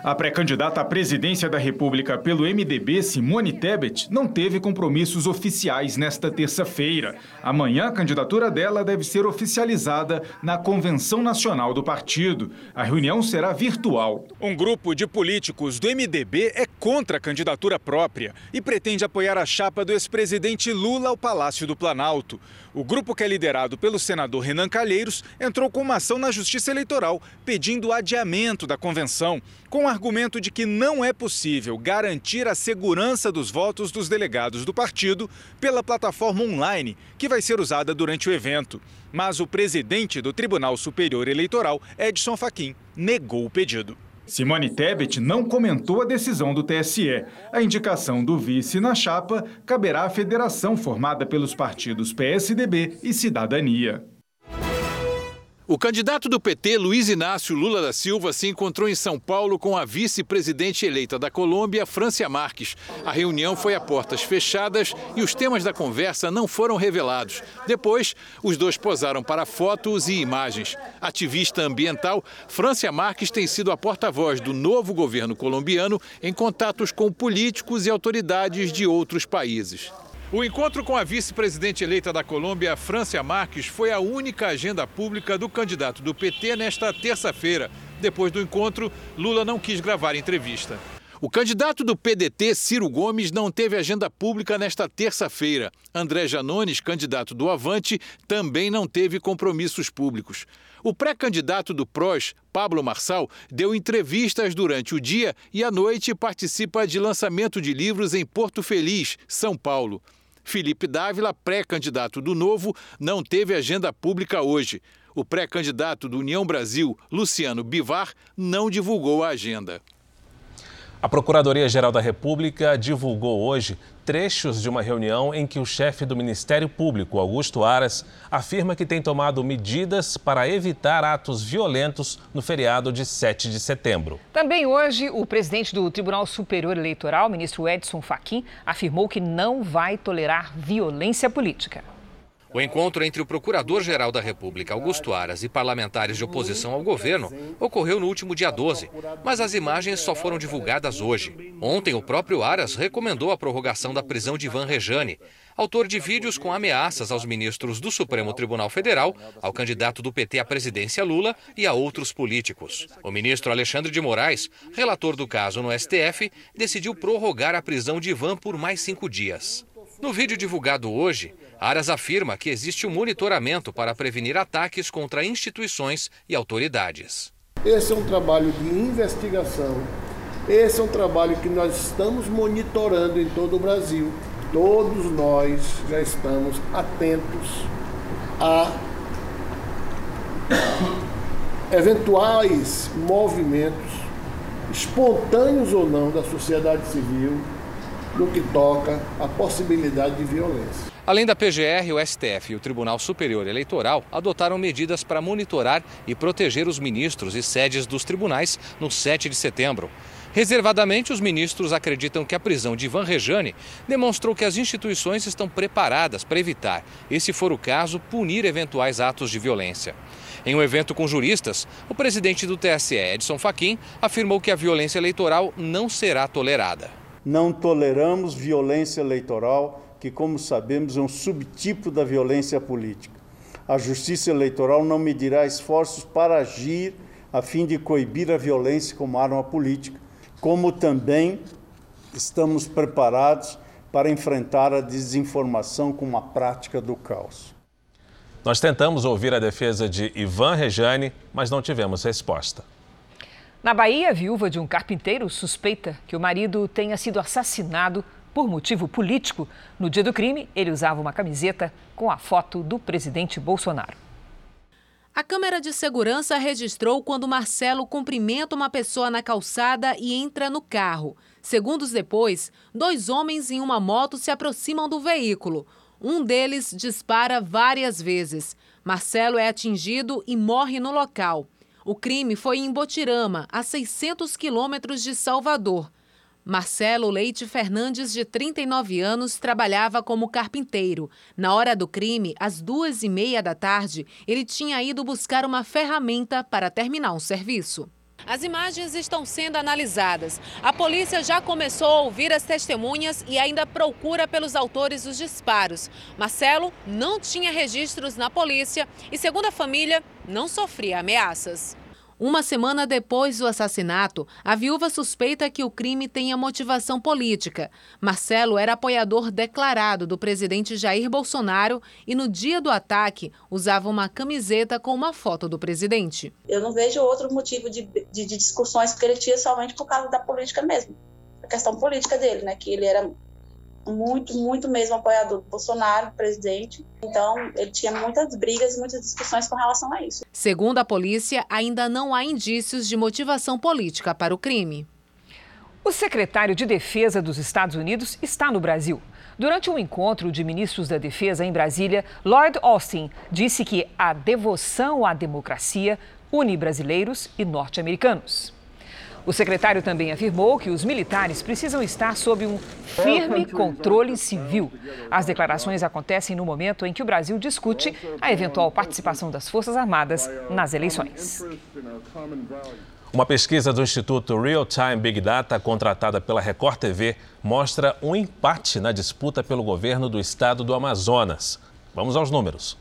S34: A pré-candidata à presidência da República pelo MDB, Simone Tebet, não teve compromissos oficiais nesta terça-feira. Amanhã, a candidatura dela deve ser oficializada na Convenção Nacional do partido. A reunião será virtual. Um grupo de políticos do MDB é contra a candidatura própria e pretende apoiar a chapa do ex-presidente Lula ao Palácio do Planalto. O grupo, que é liderado pelo senador Renan Calheiros, entrou com uma ação na Justiça Eleitoral pedindo o adiamento da convenção, com o argumento de que não é possível garantir a segurança dos votos dos delegados do partido pela plataforma online que vai ser usada durante o evento. Mas o presidente do Tribunal Superior Eleitoral, Edson Fachin, negou o pedido. Simone Tebet não comentou a decisão do TSE. A indicação do vice na chapa caberá à federação formada pelos partidos PSDB e Cidadania.
S35: O candidato do PT, Luiz Inácio Lula da Silva, se encontrou em São Paulo com a vice-presidente eleita da Colômbia, Francia Marques. A reunião foi a portas fechadas e os temas da conversa não foram revelados. Depois, os dois posaram para fotos e imagens. Ativista ambiental, Francia Marques tem sido a porta-voz do novo governo colombiano em contatos com políticos e autoridades de outros países. O encontro com a vice-presidente eleita da Colômbia, Francia Marques, foi a única agenda pública do candidato do PT nesta terça-feira. Depois do encontro, Lula não quis gravar entrevista. O candidato do PDT, Ciro Gomes, não teve agenda pública nesta terça-feira. André Janones, candidato do Avante, também não teve compromissos públicos. O pré-candidato do PROS, Pablo Marçal, deu entrevistas durante o dia e à noite participa de lançamento de livros em Porto Feliz, São Paulo. Felipe Dávila, pré-candidato do Novo, não teve agenda pública hoje. O pré-candidato do União Brasil, Luciano Bivar, não divulgou a agenda.
S2: A Procuradoria-Geral da República divulgou hoje trechos de uma reunião em que o chefe do Ministério Público, Augusto Aras, afirma que tem tomado medidas para evitar atos violentos no feriado de 7 de setembro.
S3: Também hoje, o presidente do Tribunal Superior Eleitoral, ministro Edson Fachin, afirmou que não vai tolerar violência política.
S36: O encontro entre o Procurador-Geral da República, Augusto Aras, e parlamentares de oposição ao governo ocorreu no último dia 12, mas as imagens só foram divulgadas hoje. Ontem, o próprio Aras recomendou a prorrogação da prisão de Ivan Rejane, autor de vídeos com ameaças aos ministros do Supremo Tribunal Federal, ao candidato do PT à presidência Lula e a outros políticos. O ministro Alexandre de Moraes, relator do caso no STF, decidiu prorrogar a prisão de Ivan por mais cinco dias. No vídeo divulgado hoje, Aras afirma que existe um monitoramento para prevenir ataques contra instituições e autoridades.
S37: Esse é um trabalho de investigação. Esse é um trabalho que nós estamos monitorando em todo o Brasil. Todos nós já estamos atentos a eventuais movimentos, espontâneos ou não, da sociedade civil no que toca à possibilidade de violência.
S36: Além da PGR, o STF e o Tribunal Superior Eleitoral adotaram medidas para monitorar e proteger os ministros e sedes dos tribunais no 7 de setembro. Reservadamente, os ministros acreditam que a prisão de Ivan Rejane demonstrou que as instituições estão preparadas para evitar, e se for o caso, punir eventuais atos de violência. Em um evento com juristas, o presidente do TSE, Edson Fachin, afirmou que a violência eleitoral não será tolerada.
S30: Não toleramos violência eleitoral que, como sabemos, é um subtipo da violência política. A Justiça Eleitoral não medirá esforços para agir a fim de coibir a violência como arma política, como também estamos preparados para enfrentar a desinformação como a prática do caos.
S2: Nós tentamos ouvir a defesa de Ivan Rejane, mas não tivemos resposta.
S3: Na Bahia, a viúva de um carpinteiro suspeita que o marido tenha sido assassinado por motivo político. No dia do crime, ele usava uma camiseta com a foto do presidente Bolsonaro.
S38: A câmera de segurança registrou quando Marcelo cumprimenta uma pessoa na calçada e entra no carro. Segundos depois, dois homens em uma moto se aproximam do veículo. Um deles dispara várias vezes. Marcelo é atingido e morre no local. O crime foi em Botirama, a 600 quilômetros de Salvador. Marcelo Leite Fernandes, de 39 anos, trabalhava como carpinteiro. Na hora do crime, às duas e meia da tarde, ele tinha ido buscar uma ferramenta para terminar um serviço. As imagens estão sendo analisadas. A polícia já começou a ouvir as testemunhas e ainda procura pelos autores dos disparos. Marcelo não tinha registros na polícia e, segundo a família, não sofria ameaças. Uma semana depois do assassinato, a viúva suspeita que o crime tenha motivação política. Marcelo era apoiador declarado do presidente Jair Bolsonaro e, no dia do ataque, usava uma camiseta com uma foto do presidente.
S39: Eu não vejo outro motivo de, de, de discussões que ele tinha somente por causa da política mesmo. A questão política dele, né? Que ele era muito, muito mesmo apoiador do Bolsonaro, presidente. Então, ele tinha muitas brigas e muitas discussões com relação a isso.
S38: Segundo a polícia, ainda não há indícios de motivação política para o crime.
S3: O secretário de Defesa dos Estados Unidos está no Brasil. Durante um encontro de ministros da Defesa em Brasília, Lloyd Austin disse que a devoção à democracia une brasileiros e norte-americanos. O secretário também afirmou que os militares precisam estar sob um firme controle civil. As declarações acontecem no momento em que o Brasil discute a eventual participação das Forças Armadas nas eleições.
S2: Uma pesquisa do Instituto Real Time Big Data, contratada pela Record TV, mostra um empate na disputa pelo governo do estado do Amazonas. Vamos aos números.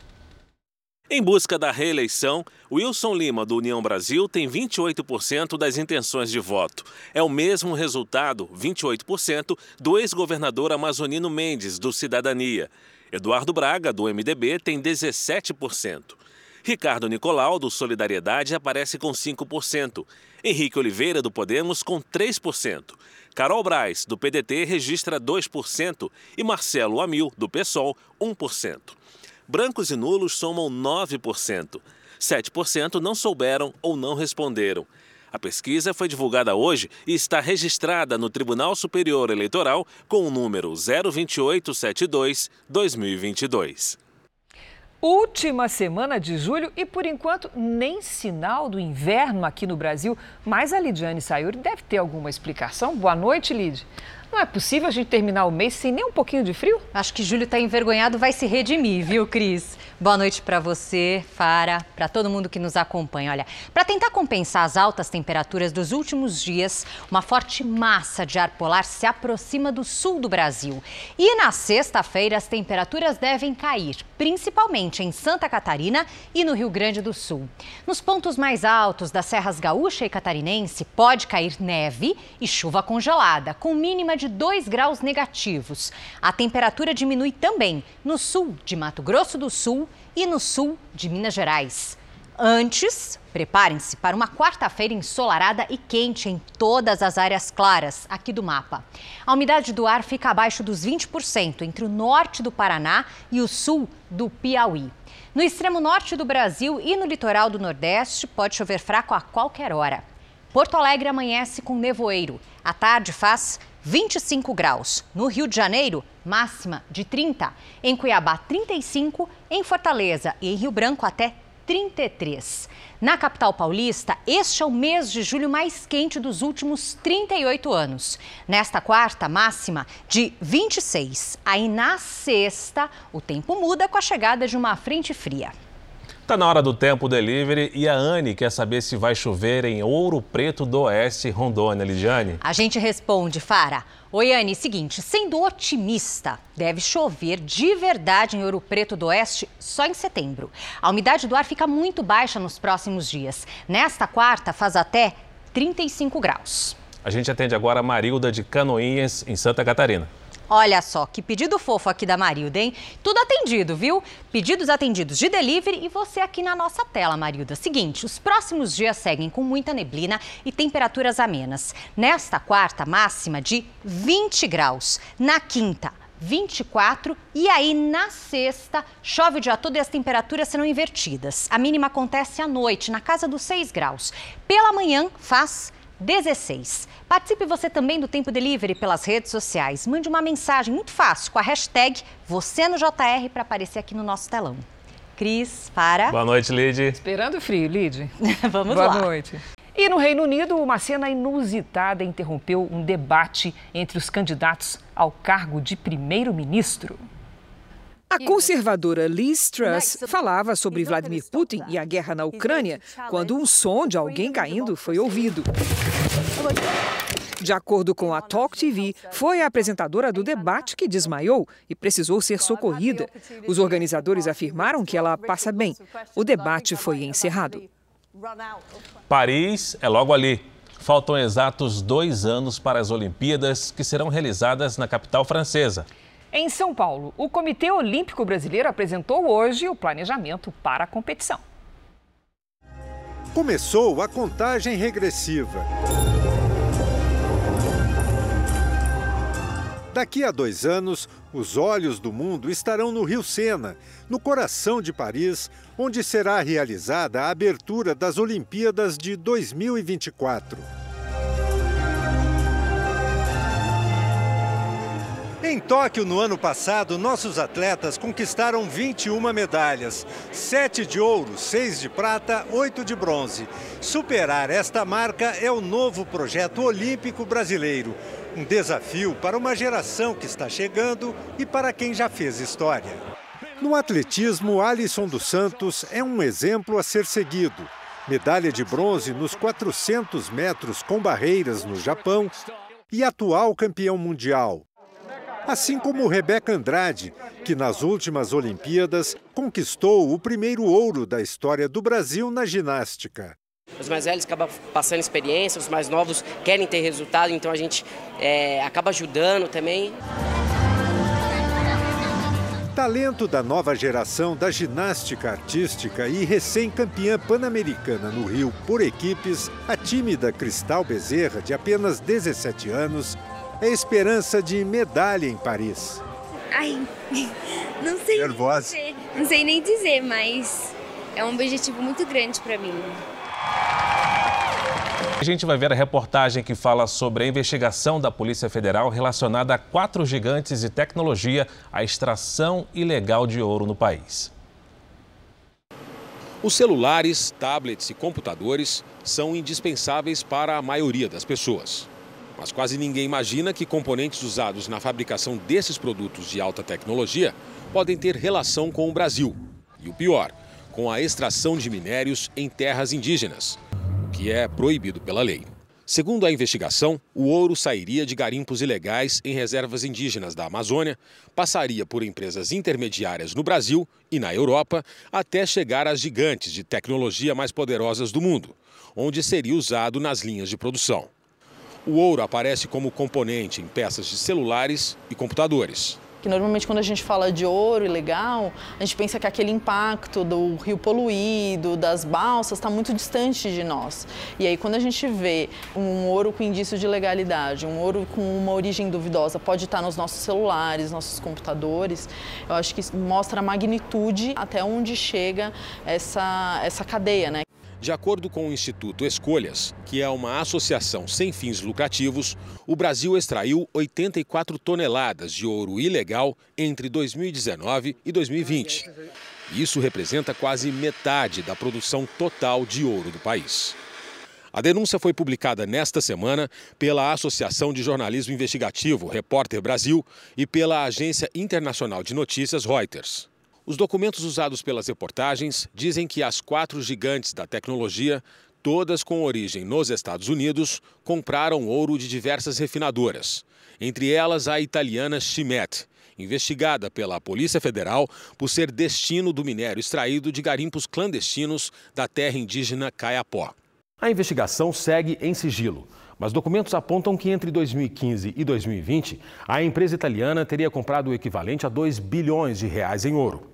S2: Em busca da reeleição, Wilson Lima, do União Brasil, tem 28% das intenções de voto. É o mesmo resultado, 28%, do ex-governador amazonino Mendes, do Cidadania. Eduardo Braga, do MDB, tem 17%. Ricardo Nicolau, do Solidariedade, aparece com 5%. Henrique Oliveira, do Podemos, com 3%. Carol Braz, do PDT, registra 2%. E Marcelo Amil, do PSOL, 1%. Brancos e nulos somam 9%. 7% não souberam ou não responderam. A pesquisa foi divulgada hoje e está registrada no Tribunal Superior Eleitoral com o número 02872-2022.
S3: Última semana de julho e, por enquanto, nem sinal do inverno aqui no Brasil. Mas a Lidiane Sayuri deve ter alguma explicação. Boa noite, Lid. Não é possível a gente terminar o mês sem nem um pouquinho de frio?
S40: Acho que Júlio está envergonhado, vai se redimir, viu, Cris? Boa noite para você, Fara, para todo mundo que nos acompanha. Olha, para tentar compensar as altas temperaturas dos últimos dias, uma forte massa de ar polar se aproxima do sul do Brasil. E na sexta-feira as temperaturas devem cair, principalmente em Santa Catarina e no Rio Grande do Sul. Nos pontos mais altos das serras gaúcha e catarinense pode cair neve e chuva congelada, com mínima de 2 graus negativos. A temperatura diminui também no sul de Mato Grosso do Sul e no sul de Minas Gerais. Antes, preparem-se para uma quarta-feira ensolarada e quente em todas as áreas claras aqui do mapa. A umidade do ar fica abaixo dos 20% entre o norte do Paraná e o sul do Piauí. No extremo norte do Brasil e no litoral do Nordeste, pode chover fraco a qualquer hora. Porto Alegre amanhece com nevoeiro. À tarde faz 25 graus. No Rio de Janeiro, máxima de 30. Em Cuiabá, 35. Em Fortaleza e em Rio Branco, até 33. Na capital paulista, este é o mês de julho mais quente dos últimos 38 anos. Nesta quarta, máxima de 26. Aí na sexta, o tempo muda com a chegada de uma frente fria.
S2: Tá na hora do tempo delivery e a Anne quer saber se vai chover em Ouro Preto do Oeste, Rondônia, Lidiane.
S40: A gente responde, Fara. Oi, Anne, seguinte, sendo otimista, deve chover de verdade em Ouro Preto do Oeste só em setembro. A umidade do ar fica muito baixa nos próximos dias. Nesta quarta, faz até 35 graus.
S2: A gente atende agora a Marilda de Canoinhas, em Santa Catarina.
S40: Olha só, que pedido fofo aqui da Marilda, hein? Tudo atendido, viu? Pedidos atendidos de delivery e você aqui na nossa tela, Marilda. Seguinte, os próximos dias seguem com muita neblina e temperaturas amenas. Nesta quarta, máxima de 20 graus. Na quinta, 24 e aí na sexta chove o dia todo e as temperaturas serão invertidas. A mínima acontece à noite, na casa dos 6 graus. Pela manhã faz 16. Participe você também do Tempo Delivery pelas redes sociais. Mande uma mensagem muito fácil com a hashtag você no JR para aparecer aqui no nosso telão. Cris, para.
S2: Boa noite, Lid.
S3: Esperando o frio, Lid.
S40: Vamos
S3: Boa
S40: lá.
S3: Boa noite. E no Reino Unido, uma cena inusitada interrompeu um debate entre os candidatos ao cargo de primeiro-ministro. A conservadora Liz Truss falava sobre Vladimir Putin e a guerra na Ucrânia quando um som de alguém caindo foi ouvido. De acordo com a Talk TV, foi a apresentadora do debate que desmaiou e precisou ser socorrida. Os organizadores afirmaram que ela passa bem. O debate foi encerrado.
S2: Paris é logo ali. Faltam exatos dois anos para as Olimpíadas, que serão realizadas na capital francesa.
S3: Em São Paulo, o Comitê Olímpico Brasileiro apresentou hoje o planejamento para a competição.
S34: Começou a contagem regressiva. Daqui a dois anos, os olhos do mundo estarão no Rio Sena, no coração de Paris, onde será realizada a abertura das Olimpíadas de 2024. Em Tóquio, no ano passado, nossos atletas conquistaram 21 medalhas: 7 de ouro, 6 de prata, 8 de bronze. Superar esta marca é o novo projeto olímpico brasileiro. Um desafio para uma geração que está chegando e para quem já fez história. No atletismo, Alisson dos Santos é um exemplo a ser seguido. Medalha de bronze nos 400 metros com barreiras no Japão e atual campeão mundial. Assim como Rebeca Andrade, que nas últimas Olimpíadas conquistou o primeiro ouro da história do Brasil na ginástica.
S41: Os mais velhos acabam passando experiência, os mais novos querem ter resultado, então a gente é, acaba ajudando também.
S34: Talento da nova geração da ginástica artística e recém-campeã pan-americana no Rio por equipes, a tímida Cristal Bezerra, de apenas 17 anos, é esperança de medalha em Paris.
S42: Ai, não sei.
S34: Nervosa?
S42: Não sei nem dizer, mas é um objetivo muito grande para mim.
S2: A gente vai ver a reportagem que fala sobre a investigação da Polícia Federal relacionada a quatro gigantes de tecnologia à extração ilegal de ouro no país.
S43: Os celulares, tablets e computadores são indispensáveis para a maioria das pessoas. Mas quase ninguém imagina que componentes usados na fabricação desses produtos de alta tecnologia podem ter relação com o Brasil. E o pior, com a extração de minérios em terras indígenas, o que é proibido pela lei. Segundo a investigação, o ouro sairia de garimpos ilegais em reservas indígenas da Amazônia, passaria por empresas intermediárias no Brasil e na Europa, até chegar às gigantes de tecnologia mais poderosas do mundo, onde seria usado nas linhas de produção. O ouro aparece como componente em peças de celulares e computadores.
S44: Que normalmente quando a gente fala de ouro ilegal, a gente pensa que aquele impacto do rio poluído, das balsas, está muito distante de nós. E aí quando a gente vê um ouro com indício de legalidade, um ouro com uma origem duvidosa, pode estar nos nossos celulares, nossos computadores, eu acho que mostra a magnitude até onde chega essa, essa cadeia, né?
S43: De acordo com o Instituto Escolhas, que é uma associação sem fins lucrativos, o Brasil extraiu 84 toneladas de ouro ilegal entre 2019 e 2020. Isso representa quase metade da produção total de ouro do país. A denúncia foi publicada nesta semana pela Associação de Jornalismo Investigativo Repórter Brasil e pela Agência Internacional de Notícias Reuters. Os documentos usados pelas reportagens dizem que as quatro gigantes da tecnologia, todas com origem nos Estados Unidos, compraram ouro de diversas refinadoras, entre elas a italiana Chimet, investigada pela Polícia Federal por ser destino do minério extraído de garimpos clandestinos da terra indígena Caiapó.
S28: A investigação segue em sigilo. Mas documentos apontam que entre 2015 e 2020, a empresa italiana teria comprado o equivalente a 2 bilhões de reais em ouro.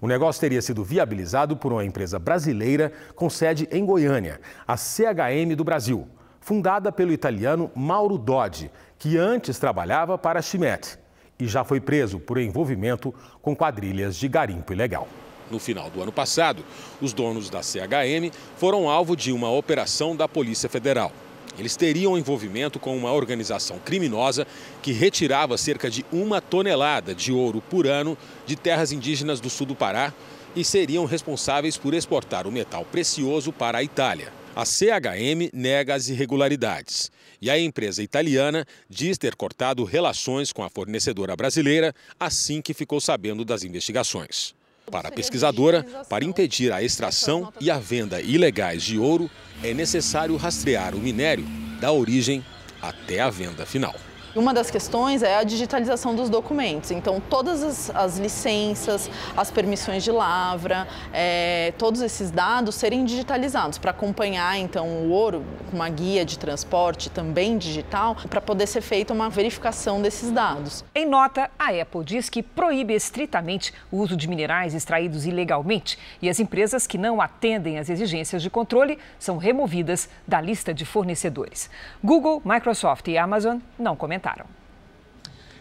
S28: O negócio teria sido viabilizado por uma empresa brasileira com sede em Goiânia, a CHM do Brasil, fundada pelo italiano Mauro Dodge, que antes trabalhava para a Chimet e já foi preso por envolvimento com quadrilhas de garimpo ilegal.
S43: No final do ano passado, os donos da CHM foram alvo de uma operação da Polícia Federal. Eles teriam envolvimento com uma organização criminosa que retirava cerca de uma tonelada de ouro por ano de terras indígenas do sul do Pará e seriam responsáveis por exportar o metal precioso para a Itália. A CHM nega as irregularidades e a empresa italiana diz ter cortado relações com a fornecedora brasileira assim que ficou sabendo das investigações. Para a pesquisadora, para impedir a extração e a venda ilegais de ouro, é necessário rastrear o minério da origem até a venda final.
S44: Uma das questões é a digitalização dos documentos. Então, todas as, as licenças, as permissões de lavra, é, todos esses dados serem digitalizados para acompanhar então o ouro com uma guia de transporte também digital, para poder ser feita uma verificação desses dados.
S3: Em nota, a Apple diz que proíbe estritamente o uso de minerais extraídos ilegalmente e as empresas que não atendem às exigências de controle são removidas da lista de fornecedores. Google, Microsoft e Amazon não comentaram.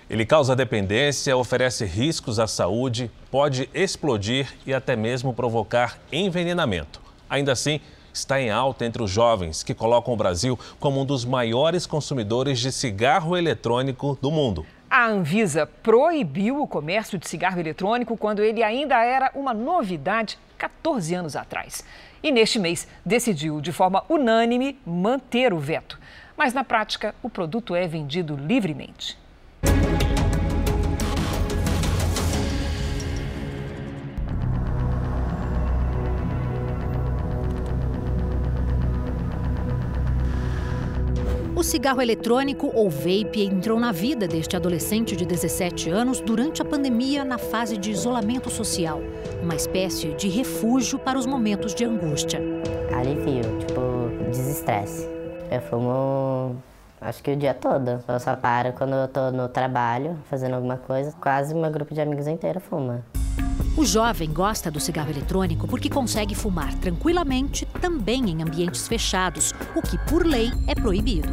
S2: Ele causa dependência, oferece riscos à saúde, pode explodir e até mesmo provocar envenenamento. Ainda assim, está em alta entre os jovens, que colocam o Brasil como um dos maiores consumidores de cigarro eletrônico do mundo.
S3: A Anvisa proibiu o comércio de cigarro eletrônico quando ele ainda era uma novidade 14 anos atrás. E neste mês decidiu, de forma unânime, manter o veto. Mas na prática, o produto é vendido livremente.
S45: O cigarro eletrônico ou vape entrou na vida deste adolescente de 17 anos durante a pandemia na fase de isolamento social, uma espécie de refúgio para os momentos de angústia.
S46: Alivio, tipo, desestresse. Eu fumo acho que o dia todo. Eu só paro quando eu tô no trabalho, fazendo alguma coisa. Quase meu grupo de amigos inteiro fuma.
S45: O jovem gosta do cigarro eletrônico porque consegue fumar tranquilamente também em ambientes fechados, o que por lei é proibido.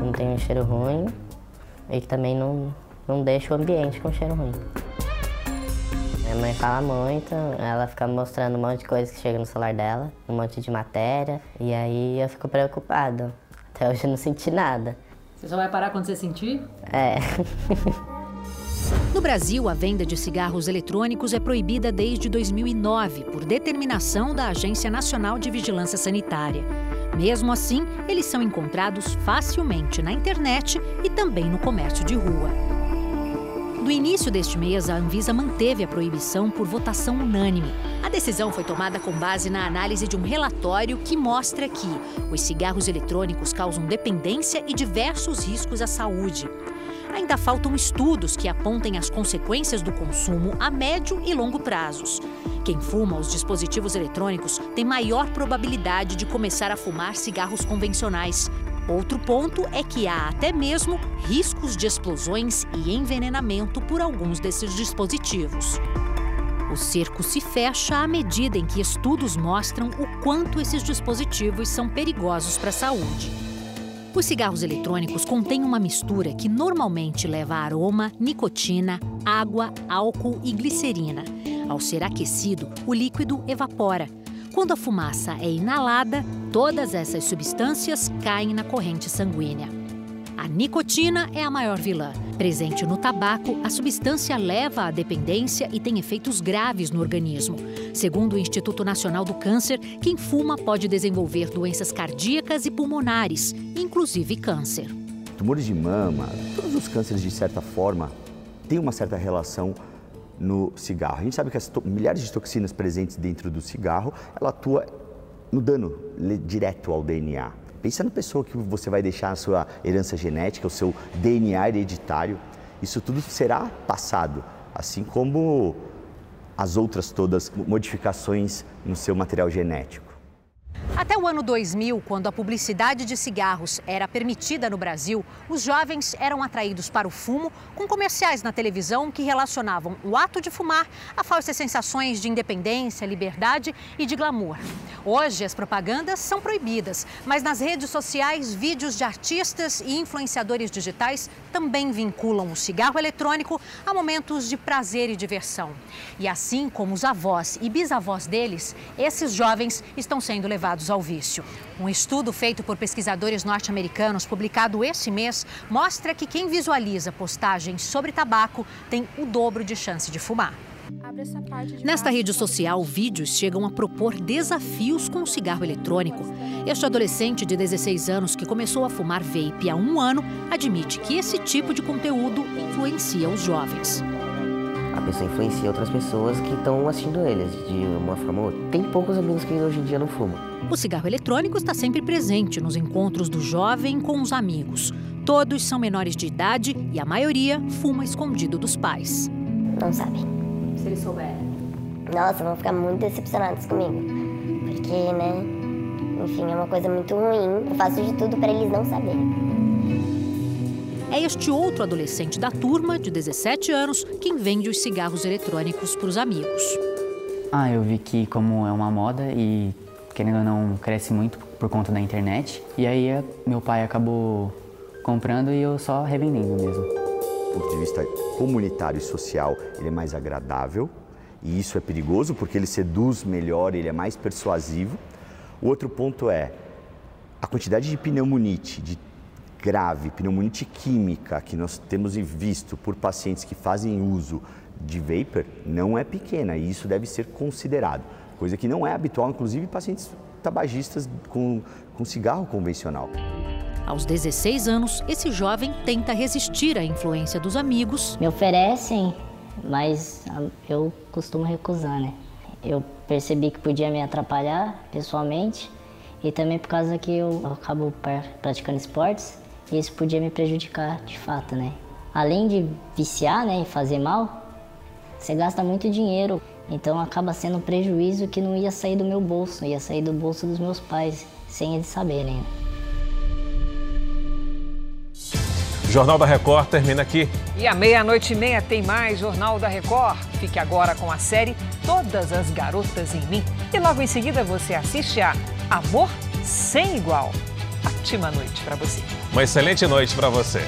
S46: Não tem um cheiro ruim e também não, não deixa o ambiente com cheiro ruim. Minha mãe fala muito, ela fica mostrando um monte de coisa que chega no celular dela, um monte de matéria, e aí eu fico preocupado. Até hoje eu não senti nada.
S45: Você só vai parar quando você sentir?
S46: É.
S45: No Brasil, a venda de cigarros eletrônicos é proibida desde 2009, por determinação da Agência Nacional de Vigilância Sanitária. Mesmo assim, eles são encontrados facilmente na internet e também no comércio de rua. No início deste mês, a Anvisa manteve a proibição por votação unânime. A decisão foi tomada com base na análise de um relatório que mostra que os cigarros eletrônicos causam dependência e diversos riscos à saúde ainda faltam estudos que apontem as consequências do consumo a médio e longo prazos. Quem fuma os dispositivos eletrônicos tem maior probabilidade de começar a fumar cigarros convencionais. Outro ponto é que há até mesmo riscos de explosões e envenenamento por alguns desses dispositivos. O cerco se fecha à medida em que estudos mostram o quanto esses dispositivos são perigosos para a saúde. Os cigarros eletrônicos contêm uma mistura que normalmente leva aroma, nicotina, água, álcool e glicerina. Ao ser aquecido, o líquido evapora. Quando a fumaça é inalada, todas essas substâncias caem na corrente sanguínea. A nicotina é a maior vilã. Presente no tabaco, a substância leva à dependência e tem efeitos graves no organismo. Segundo o Instituto Nacional do Câncer, quem fuma pode desenvolver doenças cardíacas e pulmonares, inclusive câncer.
S47: Tumores de mama, todos os cânceres, de certa forma, têm uma certa relação no cigarro. A gente sabe que as milhares de toxinas presentes dentro do cigarro, ela atua no dano direto ao DNA. Pensa na pessoa que você vai deixar a sua herança genética, o seu DNA hereditário. Isso tudo será passado, assim como as outras todas modificações no seu material genético.
S45: Até o ano 2000, quando a publicidade de cigarros era permitida no Brasil, os jovens eram atraídos para o fumo com comerciais na televisão que relacionavam o ato de fumar a falsas sensações de independência, liberdade e de glamour. Hoje, as propagandas são proibidas, mas nas redes sociais, vídeos de artistas e influenciadores digitais também vinculam o cigarro eletrônico a momentos de prazer e diversão. E assim como os avós e bisavós deles, esses jovens estão sendo levados ao vício. Um estudo feito por pesquisadores norte-americanos, publicado este mês, mostra que quem visualiza postagens sobre tabaco tem o dobro de chance de fumar. Nesta rede social, vídeos chegam a propor desafios com o cigarro eletrônico. Este adolescente de 16 anos que começou a fumar vape há um ano admite que esse tipo de conteúdo influencia os jovens.
S48: A pessoa influencia outras pessoas que estão assistindo eles de uma forma ou outra. Tem poucos amigos que hoje em dia não fumam.
S45: O cigarro eletrônico está sempre presente nos encontros do jovem com os amigos. Todos são menores de idade e a maioria fuma escondido dos pais.
S46: Não sabem.
S42: Se eles souberem.
S46: Nossa, vão ficar muito decepcionados comigo. Porque, né? Enfim, é uma coisa muito ruim. Eu faço de tudo para eles não saberem.
S45: É este outro adolescente da turma, de 17 anos, quem vende os cigarros eletrônicos para os amigos.
S49: Ah, eu vi que como é uma moda e querendo ou não cresce muito por conta da internet, e aí meu pai acabou comprando e eu só revendendo mesmo.
S47: Do ponto de vista comunitário e social, ele é mais agradável, e isso é perigoso porque ele seduz melhor, ele é mais persuasivo. O outro ponto é a quantidade de pneumonite, de grave, pneumonite química que nós temos visto por pacientes que fazem uso de vapor não é pequena e isso deve ser considerado, coisa que não é habitual, inclusive em pacientes tabagistas com, com cigarro convencional.
S45: Aos 16 anos, esse jovem tenta resistir à influência dos amigos.
S46: Me oferecem, mas eu costumo recusar, né? Eu percebi que podia me atrapalhar pessoalmente e também por causa que eu acabo praticando esportes e isso podia me prejudicar de fato, né? Além de viciar, né, e fazer mal, você gasta muito dinheiro, então acaba sendo um prejuízo que não ia sair do meu bolso, ia sair do bolso dos meus pais, sem eles saberem.
S2: Jornal da Record termina aqui.
S3: E à meia-noite e meia tem mais Jornal da Record. Fique agora com a série Todas as Garotas em Mim. E logo em seguida você assiste a Amor Sem Igual. Ótima noite para você.
S2: Uma excelente noite para você.